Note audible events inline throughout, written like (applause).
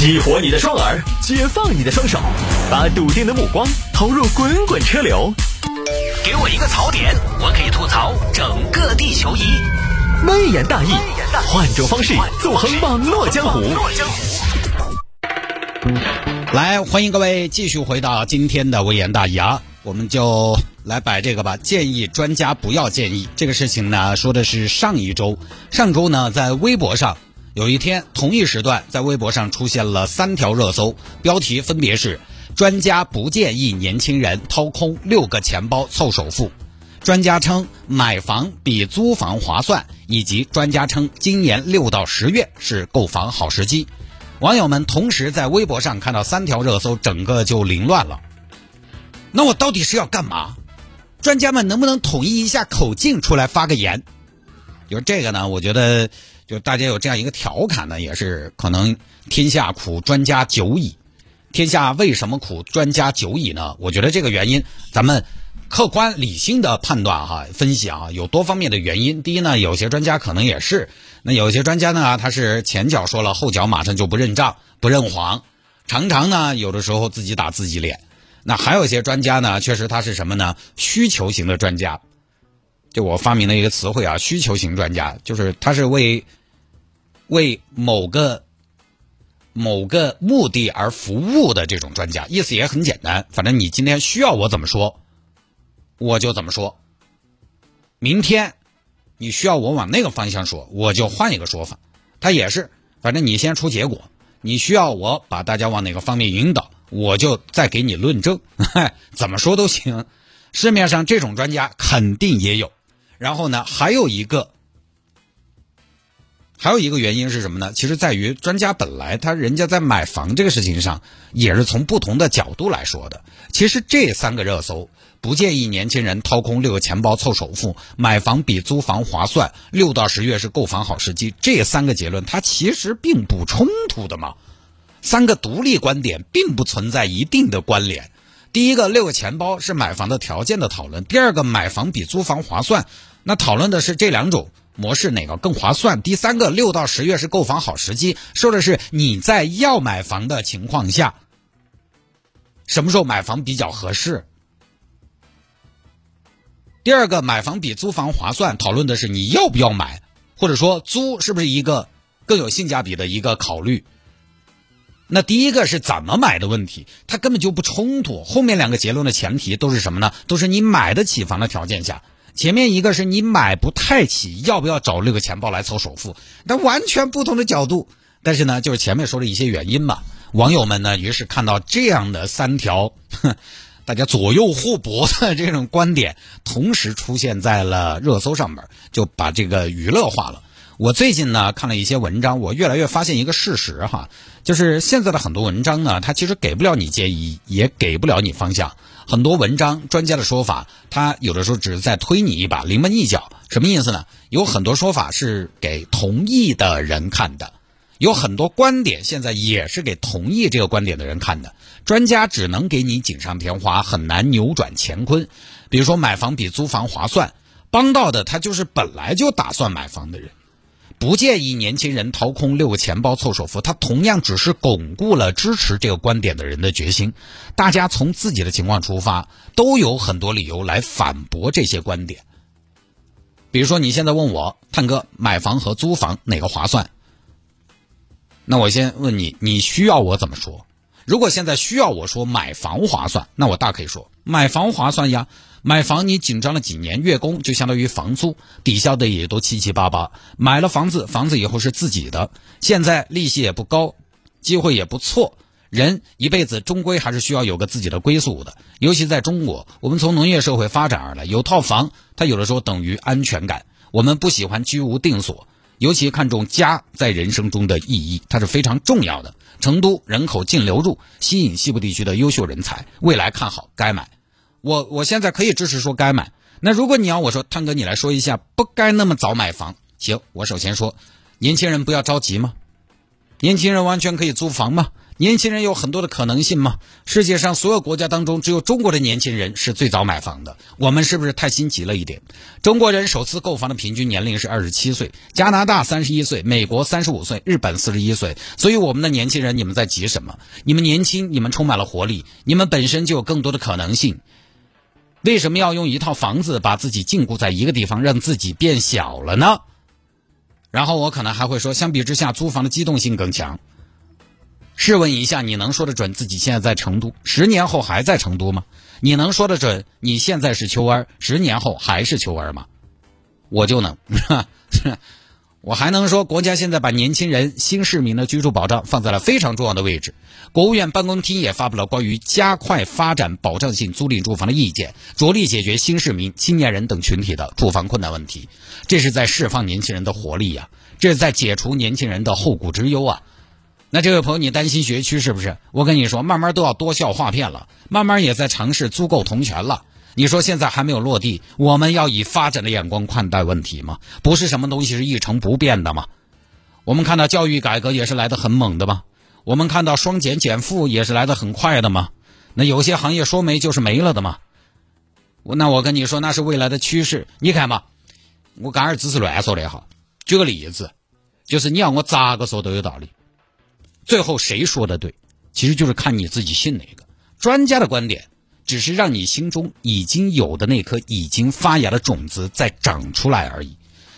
激活你的双耳，解放你的双手，把笃定的目光投入滚滚车流。给我一个槽点，我可以吐槽整个地球仪。微言大义，换种方式纵横网络江湖。来，欢迎各位继续回到今天的微言大义啊，我们就来摆这个吧。建议专家不要建议这个事情呢，说的是上一周，上周呢在微博上。有一天，同一时段，在微博上出现了三条热搜，标题分别是：专家不建议年轻人掏空六个钱包凑首付；专家称买房比租房划算；以及专家称今年六到十月是购房好时机。网友们同时在微博上看到三条热搜，整个就凌乱了。那我到底是要干嘛？专家们能不能统一一下口径，出来发个言？就这个呢，我觉得。就大家有这样一个调侃呢，也是可能天下苦专家久矣。天下为什么苦专家久矣呢？我觉得这个原因，咱们客观理性的判断哈，分析啊，有多方面的原因。第一呢，有些专家可能也是，那有些专家呢，他是前脚说了，后脚马上就不认账、不认黄，常常呢，有的时候自己打自己脸。那还有一些专家呢，确实他是什么呢？需求型的专家。就我发明了一个词汇啊，需求型专家，就是他是为。为某个某个目的而服务的这种专家，意思也很简单，反正你今天需要我怎么说，我就怎么说。明天你需要我往那个方向说，我就换一个说法。他也是，反正你先出结果，你需要我把大家往哪个方面引导，我就再给你论证，(laughs) 怎么说都行。市面上这种专家肯定也有。然后呢，还有一个。还有一个原因是什么呢？其实在于专家本来他人家在买房这个事情上，也是从不同的角度来说的。其实这三个热搜不建议年轻人掏空六个钱包凑首付，买房比租房划算，六到十月是购房好时机。这三个结论它其实并不冲突的嘛，三个独立观点并不存在一定的关联。第一个六个钱包是买房的条件的讨论，第二个买房比租房划算，那讨论的是这两种。模式哪个更划算？第三个，六到十月是购房好时机，说的是你在要买房的情况下，什么时候买房比较合适？第二个，买房比租房划算，讨论的是你要不要买，或者说租是不是一个更有性价比的一个考虑？那第一个是怎么买的问题，它根本就不冲突。后面两个结论的前提都是什么呢？都是你买得起房的条件下。前面一个是你买不太起，要不要找六个钱包来凑首付？那完全不同的角度。但是呢，就是前面说的一些原因嘛。网友们呢，于是看到这样的三条，(laughs) 大家左右互搏的这种观点，同时出现在了热搜上面，就把这个娱乐化了。我最近呢看了一些文章，我越来越发现一个事实哈，就是现在的很多文章呢，它其实给不了你建议，也给不了你方向。很多文章专家的说法，他有的时候只是在推你一把，临门一脚。什么意思呢？有很多说法是给同意的人看的，有很多观点现在也是给同意这个观点的人看的。专家只能给你锦上添花，很难扭转乾坤。比如说买房比租房划算，帮到的他就是本来就打算买房的人。不建议年轻人掏空六个钱包凑首付，他同样只是巩固了支持这个观点的人的决心。大家从自己的情况出发，都有很多理由来反驳这些观点。比如说，你现在问我，探哥，买房和租房哪个划算？那我先问你，你需要我怎么说？如果现在需要我说买房划算，那我大可以说买房划算呀。买房你紧张了几年，月供就相当于房租，抵消的也都七七八八。买了房子，房子以后是自己的，现在利息也不高，机会也不错。人一辈子终归还是需要有个自己的归宿的，尤其在中国，我们从农业社会发展而来，有套房，它有的时候等于安全感。我们不喜欢居无定所，尤其看重家在人生中的意义，它是非常重要的。成都人口净流入，吸引西部地区的优秀人才，未来看好，该买。我我现在可以支持说该买。那如果你要我说，汤哥你来说一下，不该那么早买房。行，我首先说，年轻人不要着急嘛，年轻人完全可以租房嘛。年轻人有很多的可能性吗？世界上所有国家当中，只有中国的年轻人是最早买房的。我们是不是太心急了一点？中国人首次购房的平均年龄是二十七岁，加拿大三十一岁，美国三十五岁，日本四十一岁。所以我们的年轻人，你们在急什么？你们年轻，你们充满了活力，你们本身就有更多的可能性。为什么要用一套房子把自己禁锢在一个地方，让自己变小了呢？然后我可能还会说，相比之下，租房的机动性更强。试问一下，你能说得准自己现在在成都，十年后还在成都吗？你能说得准你现在是秋儿，十年后还是秋儿吗？我就能，(laughs) 我还能说，国家现在把年轻人、新市民的居住保障放在了非常重要的位置。国务院办公厅也发布了关于加快发展保障性租赁住房的意见，着力解决新市民、青年人等群体的住房困难问题。这是在释放年轻人的活力呀，这是在解除年轻人的后顾之忧啊。那这位朋友，你担心学区是不是？我跟你说，慢慢都要多效划片了，慢慢也在尝试租购同权了。你说现在还没有落地，我们要以发展的眼光看待问题吗？不是什么东西是一成不变的吗？我们看到教育改革也是来得很猛的吗？我们看到双减减负也是来得很快的吗？那有些行业说没就是没了的吗？我那我跟你说，那是未来的趋势。你看嘛，我刚才只是乱说的哈。举个例子，就是你要我咋个说都有道理。最后谁说的对，其实就是看你自己信哪个。专家的观点只是让你心中已经有的那颗已经发芽的种子再长出来而已。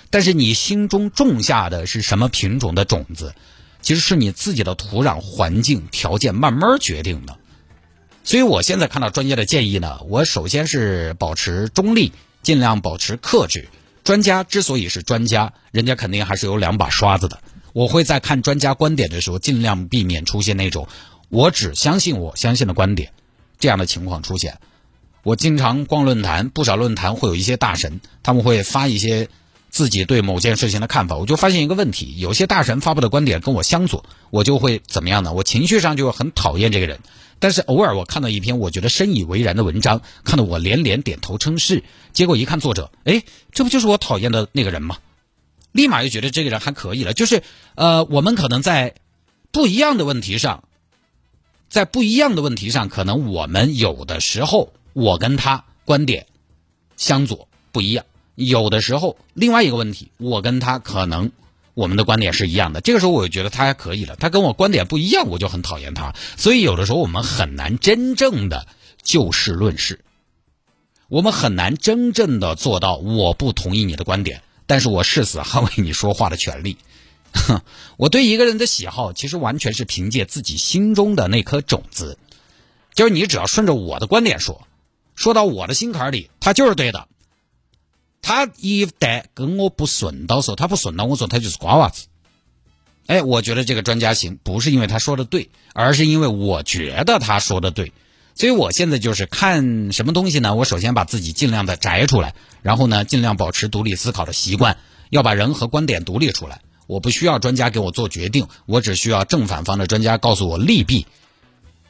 但是你心中种下的是什么品种的种子，其实是你自己的土壤环境条件慢慢决定的。所以我现在看到专家的建议呢，我首先是保持中立，尽量保持克制。专家之所以是专家，人家肯定还是有两把刷子的。我会在看专家观点的时候，尽量避免出现那种我只相信我相信的观点这样的情况出现。我经常逛论坛，不少论坛会有一些大神，他们会发一些自己对某件事情的看法。我就发现一个问题：有些大神发布的观点跟我相左，我就会怎么样呢？我情绪上就很讨厌这个人。但是偶尔我看到一篇我觉得深以为然的文章，看得我连连点头称是。结果一看作者，哎，这不就是我讨厌的那个人吗？立马就觉得这个人还可以了，就是呃，我们可能在不一样的问题上，在不一样的问题上，可能我们有的时候我跟他观点相左不一样，有的时候另外一个问题，我跟他可能我们的观点是一样的，这个时候我就觉得他还可以了，他跟我观点不一样，我就很讨厌他，所以有的时候我们很难真正的就事论事，我们很难真正的做到我不同意你的观点。但是我誓死捍卫你说话的权利。哼 (laughs) 我对一个人的喜好，其实完全是凭借自己心中的那颗种子。就是你只要顺着我的观点说，说到我的心坎里，他就是对的。他一旦跟我不顺到时候，他不顺到我说他就是瓜娃子。哎，我觉得这个专家行，不是因为他说的对，而是因为我觉得他说的对。所以我现在就是看什么东西呢？我首先把自己尽量的摘出来，然后呢，尽量保持独立思考的习惯，要把人和观点独立出来。我不需要专家给我做决定，我只需要正反方的专家告诉我利弊，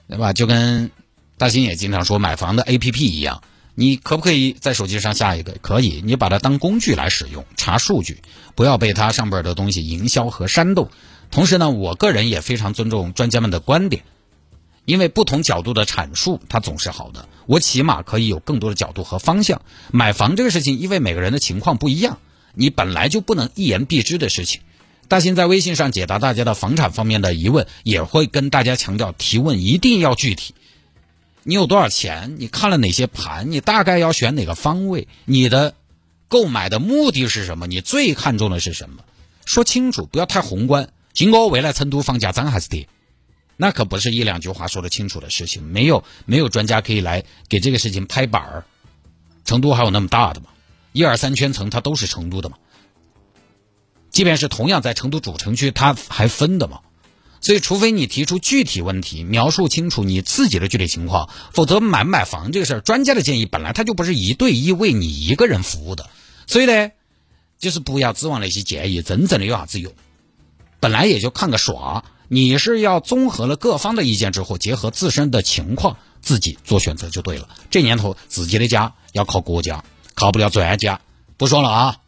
对吧？就跟大兴也经常说买房的 A P P 一样，你可不可以在手机上下一个？可以，你把它当工具来使用，查数据，不要被它上边的东西营销和煽动。同时呢，我个人也非常尊重专家们的观点。因为不同角度的阐述，它总是好的。我起码可以有更多的角度和方向。买房这个事情，因为每个人的情况不一样，你本来就不能一言蔽之的事情。大新在微信上解答大家的房产方面的疑问，也会跟大家强调提问一定要具体。你有多少钱？你看了哪些盘？你大概要选哪个方位？你的购买的目的是什么？你最看重的是什么？说清楚，不要太宏观。金哥，未来成都房价涨还是跌？那可不是一两句话说得清楚的事情，没有没有专家可以来给这个事情拍板儿。成都还有那么大的吗？一二三圈层它都是成都的嘛？即便是同样在成都主城区，它还分的嘛？所以，除非你提出具体问题，描述清楚你自己的具体情况，否则买不买房这个事儿，专家的建议本来它就不是一对一为你一个人服务的。所以呢，就是不要指望那些建议真正的有啥子用，本来也就看个耍。你是要综合了各方的意见之后，结合自身的情况，自己做选择就对了。这年头，自己的家要靠国家，靠不了专家。不说了啊。